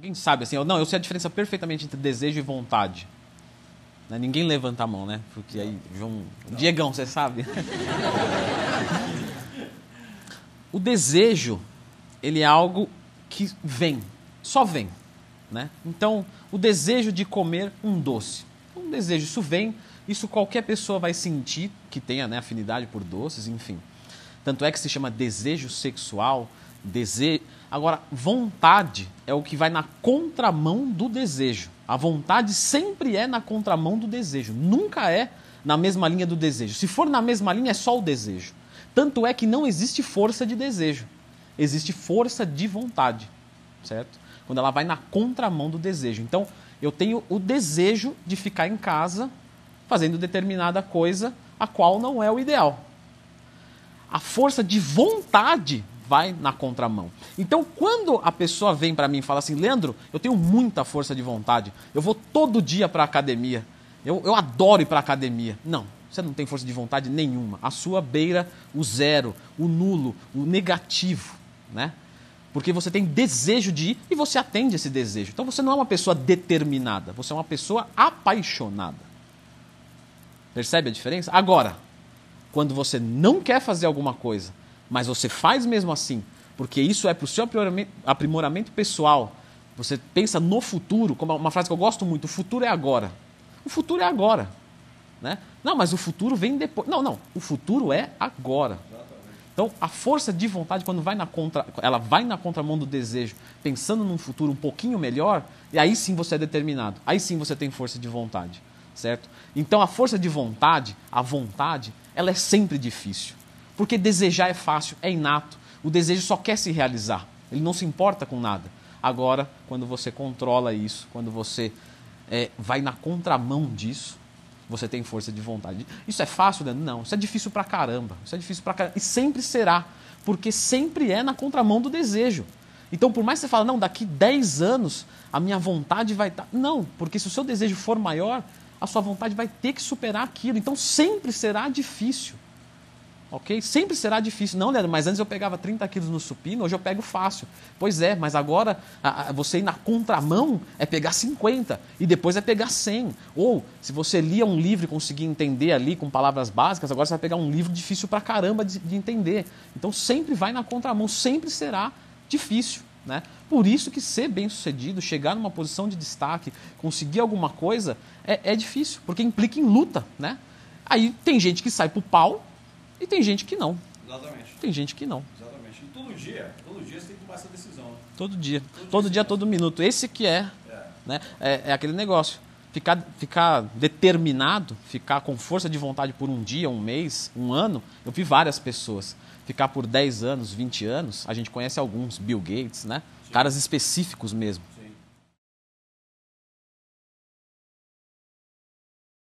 Alguém sabe assim? Eu, não, eu sei a diferença perfeitamente entre desejo e vontade. Né? Ninguém levanta a mão, né? Porque aí, João. Diegão, você sabe? o desejo, ele é algo que vem, só vem. Né? Então, o desejo de comer um doce. Um desejo, isso vem, isso qualquer pessoa vai sentir que tenha né, afinidade por doces, enfim. Tanto é que se chama desejo sexual, desejo. Agora, vontade é o que vai na contramão do desejo. A vontade sempre é na contramão do desejo, nunca é na mesma linha do desejo. Se for na mesma linha, é só o desejo. Tanto é que não existe força de desejo, existe força de vontade, certo? Quando ela vai na contramão do desejo. Então, eu tenho o desejo de ficar em casa fazendo determinada coisa, a qual não é o ideal. A força de vontade vai na contramão. Então, quando a pessoa vem para mim e fala assim, Leandro, eu tenho muita força de vontade, eu vou todo dia para a academia, eu, eu adoro ir para a academia. Não, você não tem força de vontade nenhuma. A sua beira o zero, o nulo, o negativo, né? Porque você tem desejo de ir e você atende esse desejo. Então você não é uma pessoa determinada, você é uma pessoa apaixonada. Percebe a diferença? Agora, quando você não quer fazer alguma coisa, mas você faz mesmo assim, porque isso é para o seu aprimoramento pessoal, você pensa no futuro, como uma frase que eu gosto muito: o futuro é agora. O futuro é agora. Né? Não, mas o futuro vem depois. Não, não. O futuro é agora. Então, a força de vontade, quando vai na contra, ela vai na contramão do desejo, pensando num futuro um pouquinho melhor, e aí sim você é determinado. Aí sim você tem força de vontade, certo? Então, a força de vontade, a vontade, ela é sempre difícil. Porque desejar é fácil, é inato. O desejo só quer se realizar. Ele não se importa com nada. Agora, quando você controla isso, quando você é, vai na contramão disso, você tem força de vontade. Isso é fácil, né? Não, isso é difícil pra caramba. Isso é difícil pra caramba. E sempre será, porque sempre é na contramão do desejo. Então, por mais que você fale, não, daqui 10 anos a minha vontade vai estar. Tá... Não, porque se o seu desejo for maior, a sua vontade vai ter que superar aquilo. Então, sempre será difícil. Ok? Sempre será difícil. Não, Leandro, mas antes eu pegava 30 quilos no supino, hoje eu pego fácil. Pois é, mas agora a, a, você ir na contramão é pegar 50 e depois é pegar 100. Ou, se você lia um livro e conseguia entender ali com palavras básicas, agora você vai pegar um livro difícil pra caramba de, de entender. Então sempre vai na contramão, sempre será difícil. Né? Por isso que ser bem sucedido, chegar numa posição de destaque, conseguir alguma coisa, é, é difícil, porque implica em luta. Né? Aí tem gente que sai pro pau e tem gente que não. Exatamente. Tem gente que não. Exatamente. E todo dia, todo dia você tem que tomar essa decisão. Né? Todo dia. Todo, todo dia, todo minuto. Esse que é, é. Né? É, é, aquele negócio. Ficar, ficar determinado, ficar com força de vontade por um dia, um mês, um ano. Eu vi várias pessoas. Ficar por 10 anos, 20 anos, a gente conhece alguns, Bill Gates, né? Sim. Caras específicos mesmo.